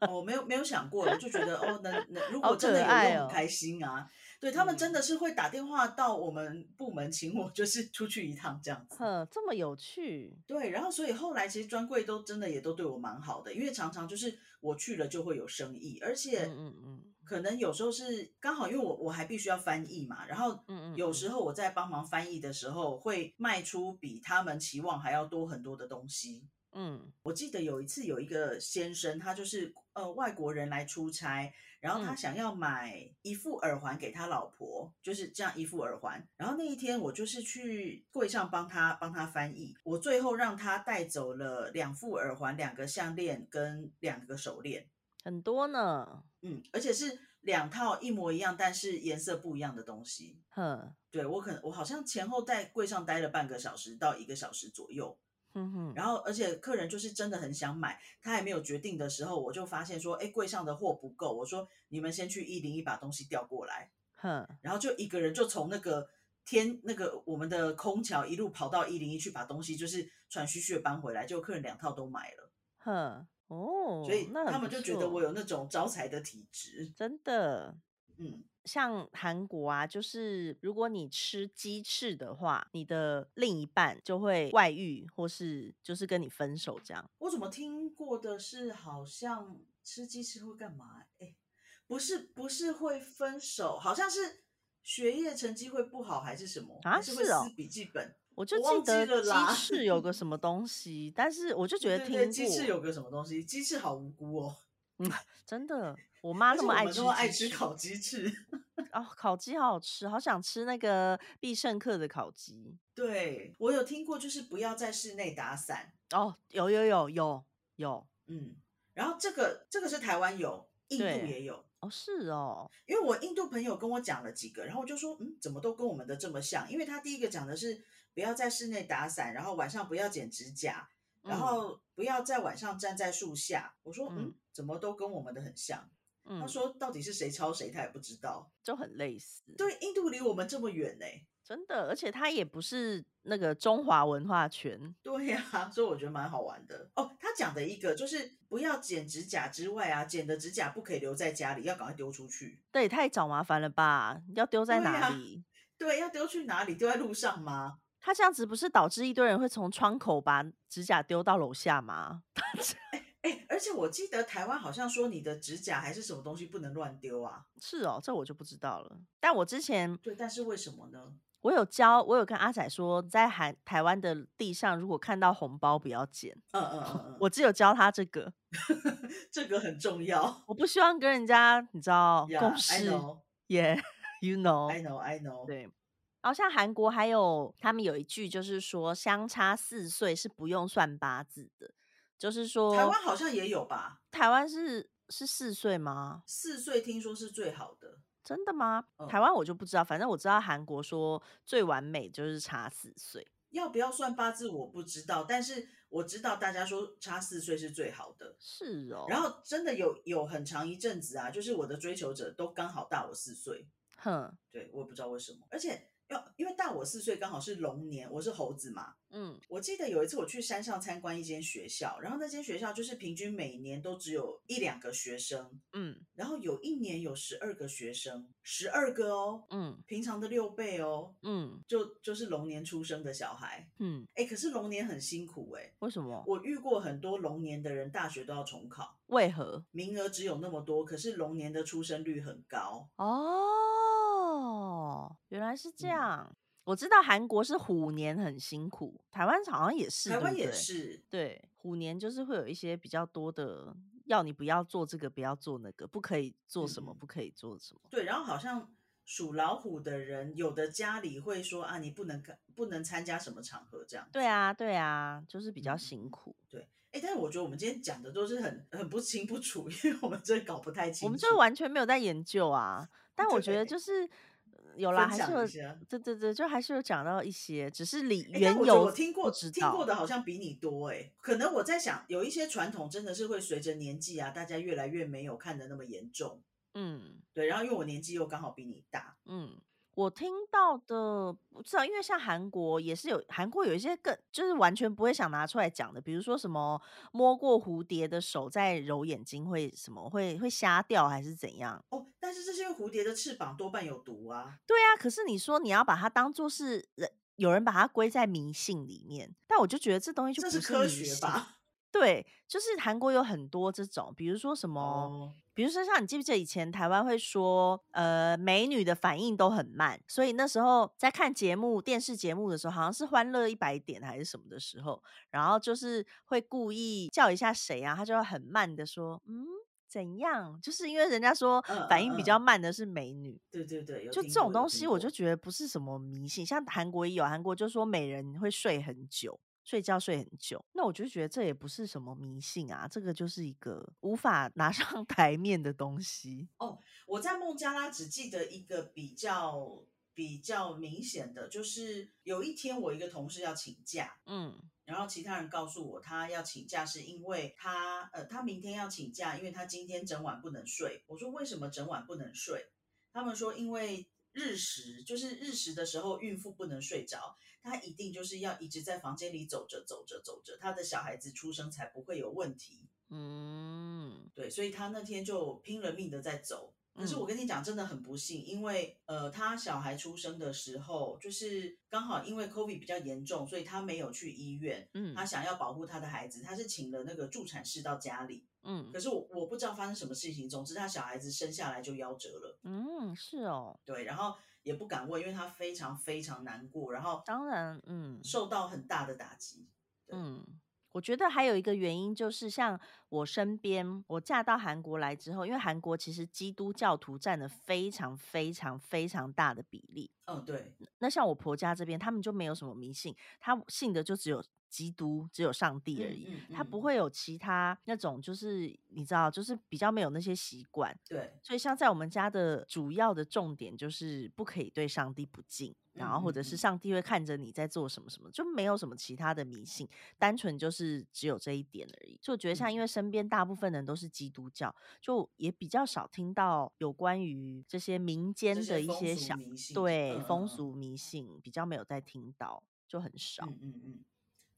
我没有没有想过，我就觉得哦，能能，如果真的有用，很开心啊。对他们真的是会打电话到我们部门，请我就是出去一趟这样子。呵，这么有趣。对，然后所以后来其实专柜都真的也都对我蛮好的，因为常常就是我去了就会有生意，而且嗯嗯，可能有时候是刚好因为我我还必须要翻译嘛，然后嗯嗯，有时候我在帮忙翻译的时候会卖出比他们期望还要多很多的东西。嗯，我记得有一次有一个先生，他就是呃外国人来出差，然后他想要买一副耳环给他老婆，就是这样一副耳环。然后那一天我就是去柜上帮他帮他翻译，我最后让他带走了两副耳环、两个项链跟两个手链，很多呢。嗯，而且是两套一模一样，但是颜色不一样的东西。哼，对我可能我好像前后在柜上待了半个小时到一个小时左右。嗯哼，然后而且客人就是真的很想买，他还没有决定的时候，我就发现说，哎，柜上的货不够，我说你们先去一零一把东西调过来，哼，然后就一个人就从那个天那个我们的空桥一路跑到一零一去把东西就是喘吁吁的搬回来，就客人两套都买了，哼，哦，所以他们就觉得我有那种招财的体质，真的，嗯。像韩国啊，就是如果你吃鸡翅的话，你的另一半就会外遇，或是就是跟你分手这样。我怎么听过的是，好像吃鸡翅会干嘛？哎，不是，不是会分手，好像是学业成绩会不好，还是什么？啊，是哦，笔记本。我就记得鸡翅有个什么东西，但是我就觉得听过鸡翅有个什么东西，鸡翅好无辜哦。嗯，真的。我妈那么爱吃，爱吃烤鸡翅 哦，烤鸡好好吃，好想吃那个必胜客的烤鸡。对我有听过，就是不要在室内打伞哦，有有有有有，嗯，然后这个这个是台湾有，印度也有哦，是哦，因为我印度朋友跟我讲了几个，然后我就说，嗯，怎么都跟我们的这么像？因为他第一个讲的是不要在室内打伞，然后晚上不要剪指甲，然后不要在晚上站在树下。我说，嗯，怎么都跟我们的很像？他说：“到底是谁抄谁，他也不知道，就很类似。对，印度离我们这么远呢，真的，而且他也不是那个中华文化圈。对呀，所以我觉得蛮好玩的。哦，他讲的一个就是不要剪指甲之外啊，剪的指甲不可以留在家里，要赶快丢出去。对，太找麻烦了吧？要丢在哪里？对，要丢去哪里？丢在路上吗？他这样子不是导致一堆人会从窗口把指甲丢到楼下吗？” 哎，而且我记得台湾好像说你的指甲还是什么东西不能乱丢啊？是哦，这我就不知道了。但我之前对，但是为什么呢？我有教，我有跟阿仔说，在韩台湾的地上，如果看到红包不要捡。嗯嗯嗯嗯，我只有教他这个，这个很重要。我不希望跟人家你知道共事，Yeah，you know，I know，I know。对，然后像韩国还有他们有一句就是说，相差四岁是不用算八字的。就是说，台湾好像也有吧？台湾是是四岁吗？四岁听说是最好的，真的吗？台湾我就不知道，反正我知道韩国说最完美就是差四岁。要不要算八字我不知道，但是我知道大家说差四岁是最好的。是哦。然后真的有有很长一阵子啊，就是我的追求者都刚好大我四岁。哼，对，我也不知道为什么，而且。因为大我四岁，刚好是龙年，我是猴子嘛。嗯，我记得有一次我去山上参观一间学校，然后那间学校就是平均每年都只有一两个学生。嗯，然后有一年有十二个学生，十二个哦。嗯，平常的六倍哦。嗯，就就是龙年出生的小孩。嗯，哎，可是龙年很辛苦哎。为什么？我遇过很多龙年的人，大学都要重考。为何？名额只有那么多，可是龙年的出生率很高。哦。哦，原来是这样。我知道韩国是虎年很辛苦，台湾好像也是，台湾也是。对，虎年就是会有一些比较多的，要你不要做这个，不要做那个，不可以做什么，不可以做什么。对，然后好像属老虎的人，有的家里会说啊，你不能不能参加什么场合这样。对啊，对啊，就是比较辛苦。对，哎，但是我觉得我们今天讲的都是很很不清不楚，因为我们真的搞不太清楚。我们就完全没有在研究啊。但我觉得就是有啦，还是有，对对对，就还是有讲到一些，只是理缘由。我听过，听过的好像比你多哎。可能我在想，有一些传统真的是会随着年纪啊，大家越来越没有看的那么严重。嗯，对。然后因为我年纪又刚好比你大，嗯。我听到的不知道，因为像韩国也是有韩国有一些更就是完全不会想拿出来讲的，比如说什么摸过蝴蝶的手在揉眼睛会什么会会瞎掉还是怎样？哦，但是这些蝴蝶的翅膀多半有毒啊。对啊，可是你说你要把它当做是人，有人把它归在迷信里面，但我就觉得这东西就不是科学吧？对，就是韩国有很多这种，比如说什么。比如说，像你记不记得以前台湾会说，呃，美女的反应都很慢，所以那时候在看节目、电视节目的时候，好像是《欢乐一百点》还是什么的时候，然后就是会故意叫一下谁啊，他就会很慢的说，嗯，怎样？就是因为人家说反应比较慢的是美女。对对对，就这种东西，我就觉得不是什么迷信，像韩国也有，韩国就说美人会睡很久。睡觉睡很久，那我就觉得这也不是什么迷信啊，这个就是一个无法拿上 台面的东西。哦，我在孟加拉只记得一个比较比较明显的，就是有一天我一个同事要请假，嗯，然后其他人告诉我他要请假是因为他呃他明天要请假，因为他今天整晚不能睡。我说为什么整晚不能睡？他们说因为日食，就是日食的时候孕妇不能睡着。他一定就是要一直在房间里走着走着走着，他的小孩子出生才不会有问题。嗯，对，所以他那天就拼了命的在走。可是我跟你讲，真的很不幸，因为呃，他小孩出生的时候，就是刚好因为 COVID 比较严重，所以他没有去医院。嗯，他想要保护他的孩子，他是请了那个助产士到家里。嗯，可是我我不知道发生什么事情，总之他小孩子生下来就夭折了。嗯，是哦，对，然后。也不敢问，因为他非常非常难过，然后当然，嗯，受到很大的打击。嗯，我觉得还有一个原因就是，像我身边，我嫁到韩国来之后，因为韩国其实基督教徒占了非常非常非常大的比例。嗯，对。那像我婆家这边，他们就没有什么迷信，他信的就只有。基督只有上帝而已，他不会有其他那种，就是你知道，就是比较没有那些习惯。对，所以像在我们家的主要的重点就是不可以对上帝不敬，然后或者是上帝会看着你在做什么什么，就没有什么其他的迷信，单纯就是只有这一点而已。就我觉得像因为身边大部分人都是基督教，就也比较少听到有关于这些民间的一些小对风俗迷信，比较没有在听到，就很少。嗯嗯嗯。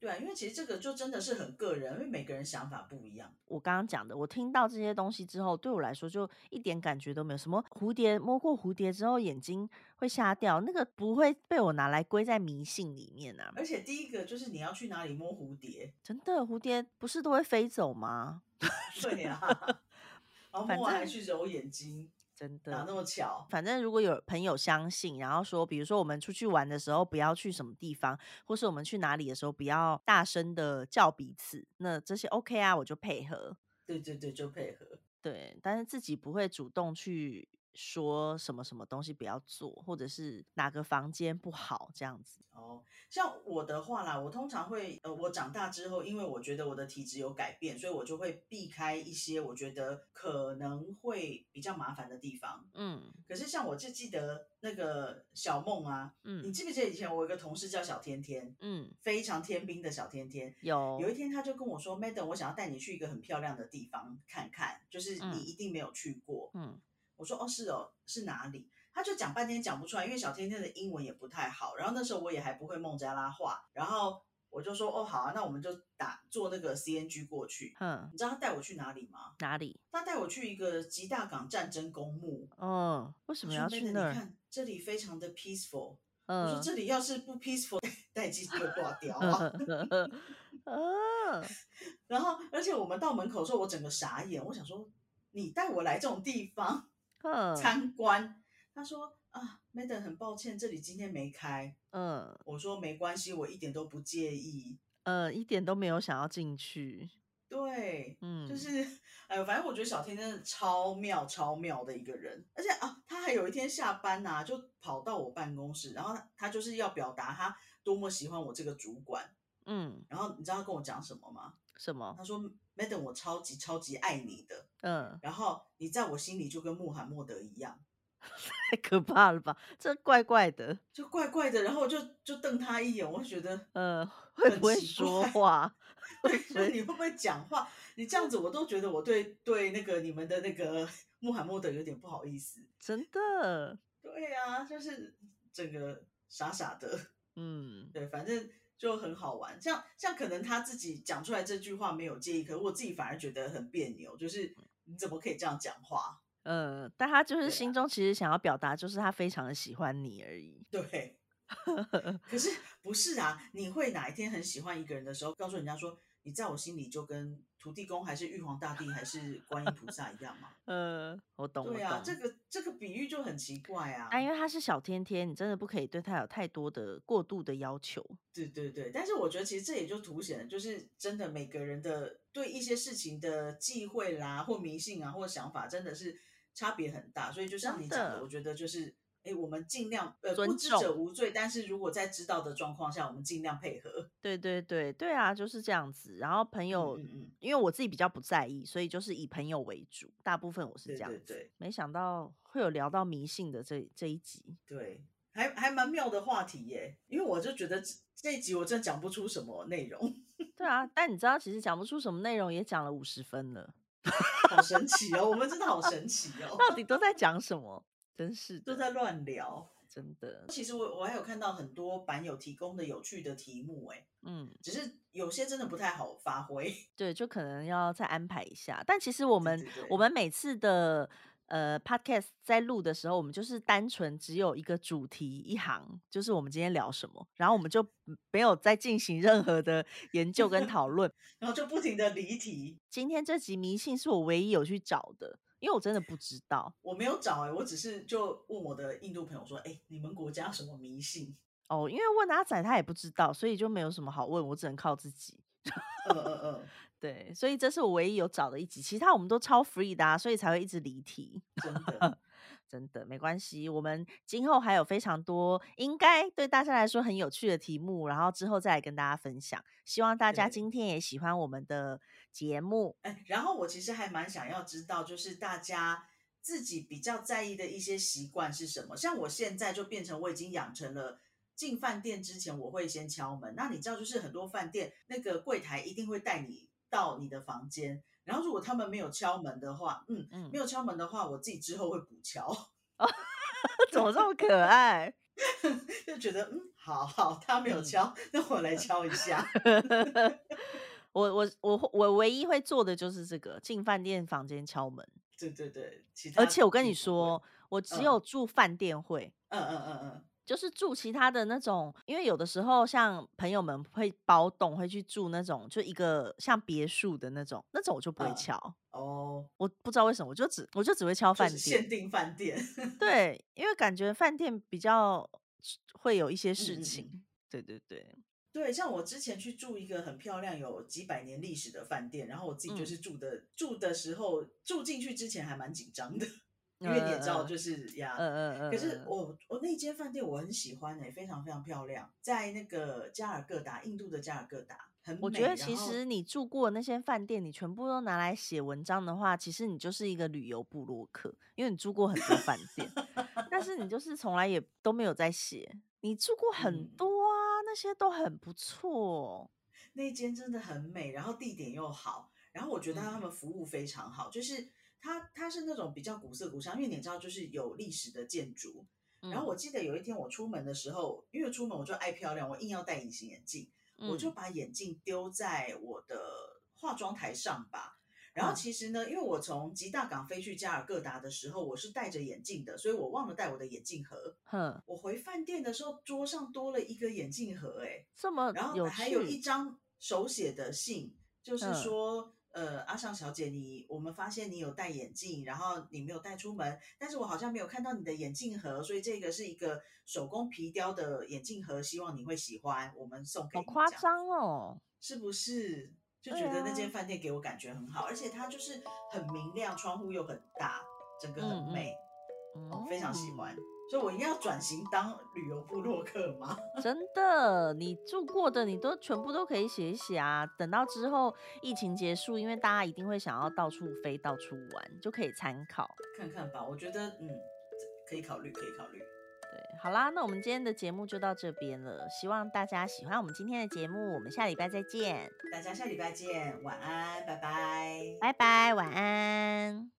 对，因为其实这个就真的是很个人，因为每个人想法不一样。我刚刚讲的，我听到这些东西之后，对我来说就一点感觉都没有。什么蝴蝶摸过蝴蝶之后眼睛会瞎掉，那个不会被我拿来归在迷信里面啊。而且第一个就是你要去哪里摸蝴蝶？真的，蝴蝶不是都会飞走吗？对呀，然后摸完还去揉眼睛。真的哪那么巧？反正如果有朋友相信，然后说，比如说我们出去玩的时候，不要去什么地方，或是我们去哪里的时候，不要大声的叫彼此，那这些 OK 啊，我就配合。对对对，就配合。对，但是自己不会主动去。说什么什么东西不要做，或者是哪个房间不好这样子哦。像我的话啦，我通常会呃，我长大之后，因为我觉得我的体质有改变，所以我就会避开一些我觉得可能会比较麻烦的地方。嗯，可是像我就记得那个小梦啊，嗯，你记不记得以前我有个同事叫小天天，嗯，非常天兵的小天天。有有一天他就跟我说，Madam，我想要带你去一个很漂亮的地方看看，就是你一定没有去过，嗯。我说哦是哦是哪里？他就讲半天讲不出来，因为小天天的英文也不太好。然后那时候我也还不会孟加拉话，然后我就说哦好啊，那我们就打坐那个 CNG 过去。嗯，你知道他带我去哪里吗？哪里？他带我去一个吉大港战争公墓。嗯，为什么要去那儿？你看这里非常的 peaceful。嗯，我说这里要是不 peaceful，待机就挂掉啊。嗯，然后而且我们到门口的时候，我整个傻眼，我想说。你带我来这种地方参观，他说啊，Madam 很抱歉，这里今天没开。嗯，我说没关系，我一点都不介意。呃，一点都没有想要进去。对，嗯，就是，哎呦，反正我觉得小天真的超妙超妙的一个人，而且啊，他还有一天下班呐，就跑到我办公室，然后他他就是要表达他多么喜欢我这个主管，嗯，然后你知道他跟我讲什么吗？什么？他说：“Madam，我超级超级爱你的，嗯，然后你在我心里就跟穆罕默德一样，太可怕了吧？这怪怪的，就怪怪的。然后我就就瞪他一眼，我觉得，呃，会不会说话？所以你会不会讲话？你这样子，我都觉得我对对那个你们的那个 穆罕默德有点不好意思，真的。对啊，就是整个傻傻的，嗯，对，反正。”就很好玩，像像可能他自己讲出来这句话没有介意，可是我自己反而觉得很别扭，就是你怎么可以这样讲话？嗯，但他就是心中其实想要表达，就是他非常的喜欢你而已。对，可是不是啊？你会哪一天很喜欢一个人的时候，告诉人家说？你在我心里就跟土地公还是玉皇大帝还是观音菩萨一样吗？呃，我懂。对啊，这个这个比喻就很奇怪啊。啊，因为他是小天天，你真的不可以对他有太多的过度的要求。对对对，但是我觉得其实这也就凸显了，就是真的每个人的对一些事情的忌讳啦，或迷信啊，或想法，真的是差别很大。所以就像你讲的，我觉得就是。哎，我们尽量呃，不知者无罪。但是如果在知道的状况下，我们尽量配合。对对对对啊，就是这样子。然后朋友，因为我自己比较不在意，所以就是以朋友为主。大部分我是这样子。没想到会有聊到迷信的这这一集。对，还还蛮妙的话题耶。因为我就觉得这一集我真的讲不出什么内容。对啊，但你知道，其实讲不出什么内容，也讲了五十分了。好神奇哦，我们真的好神奇哦。到底都在讲什么？真是都在乱聊，真的。其实我我还有看到很多版友提供的有趣的题目，哎，嗯，只是有些真的不太好发挥。对，就可能要再安排一下。但其实我们我们每次的呃 podcast 在录的时候，我们就是单纯只有一个主题一行，就是我们今天聊什么，然后我们就没有再进行任何的 研究跟讨论，然后就不停的离题。今天这集迷信是我唯一有去找的。因为我真的不知道，我没有找哎，我只是就问我的印度朋友说，哎，你们国家什么迷信？哦，因为问阿仔他也不知道，所以就没有什么好问，我只能靠自己。嗯嗯嗯，对，所以这是我唯一有找的一集，其他我们都超 free 的，所以才会一直离题。真的。真的没关系，我们今后还有非常多应该对大家来说很有趣的题目，然后之后再来跟大家分享。希望大家今天也喜欢我们的节目。哎，然后我其实还蛮想要知道，就是大家自己比较在意的一些习惯是什么？像我现在就变成我已经养成了进饭店之前我会先敲门。那你知道，就是很多饭店那个柜台一定会带你到你的房间。然后如果他们没有敲门的话，嗯嗯，没有敲门的话，我自己之后会补敲。怎么这么可爱？就觉得嗯，好好，他没有敲，那我来敲一下。我我我我唯一会做的就是这个，进饭店房间敲门。对对对，而且我跟你说，我只有住饭店会。嗯嗯嗯嗯。就是住其他的那种，因为有的时候像朋友们会包栋，会去住那种就一个像别墅的那种，那种我就不会敲哦。我不知道为什么，我就只我就只会敲饭店，限定饭店。对，因为感觉饭店比较会有一些事情。对对对对，像我之前去住一个很漂亮、有几百年历史的饭店，然后我自己就是住的住的时候，住进去之前还蛮紧张的。因为你也知道，就是呀，嗯嗯嗯。可是我我那间饭店我很喜欢诶，非常非常漂亮，在那个加尔各答，印度的加尔各答，很美。我觉得其实你住过那些饭店，你全部都拿来写文章的话，其实你就是一个旅游部落客，因为你住过很多饭店，但是你就 是从来也都没有在写。你住过很多啊，那些都很不错。那间真的很美，然后地点又好，然后我觉得他们服务非常好，就是。它它是那种比较古色古香，因为你知道，就是有历史的建筑。然后我记得有一天我出门的时候，因为出门我就爱漂亮，我硬要戴隐形眼镜，我就把眼镜丢在我的化妆台上吧。然后其实呢，因为我从吉大港飞去加尔各答的时候，我是戴着眼镜的，所以我忘了带我的眼镜盒。哼，我回饭店的时候，桌上多了一个眼镜盒，哎，这么然后还有一张手写的信，就是说。呃，阿尚小姐，你我们发现你有戴眼镜，然后你没有带出门，但是我好像没有看到你的眼镜盒，所以这个是一个手工皮雕的眼镜盒，希望你会喜欢，我们送给你。好夸张哦，是不是？就觉得那间饭店给我感觉很好，而且它就是很明亮，窗户又很大，整个很美。哦，非常喜欢。所以我一定要转型当旅游部落客吗？真的，你住过的你都全部都可以写一写啊。等到之后疫情结束，因为大家一定会想要到处飞、到处玩，就可以参考看看吧。我觉得嗯，可以考虑，可以考虑。对，好啦，那我们今天的节目就到这边了。希望大家喜欢我们今天的节目，我们下礼拜再见。大家下礼拜见，晚安，拜拜，拜拜，晚安。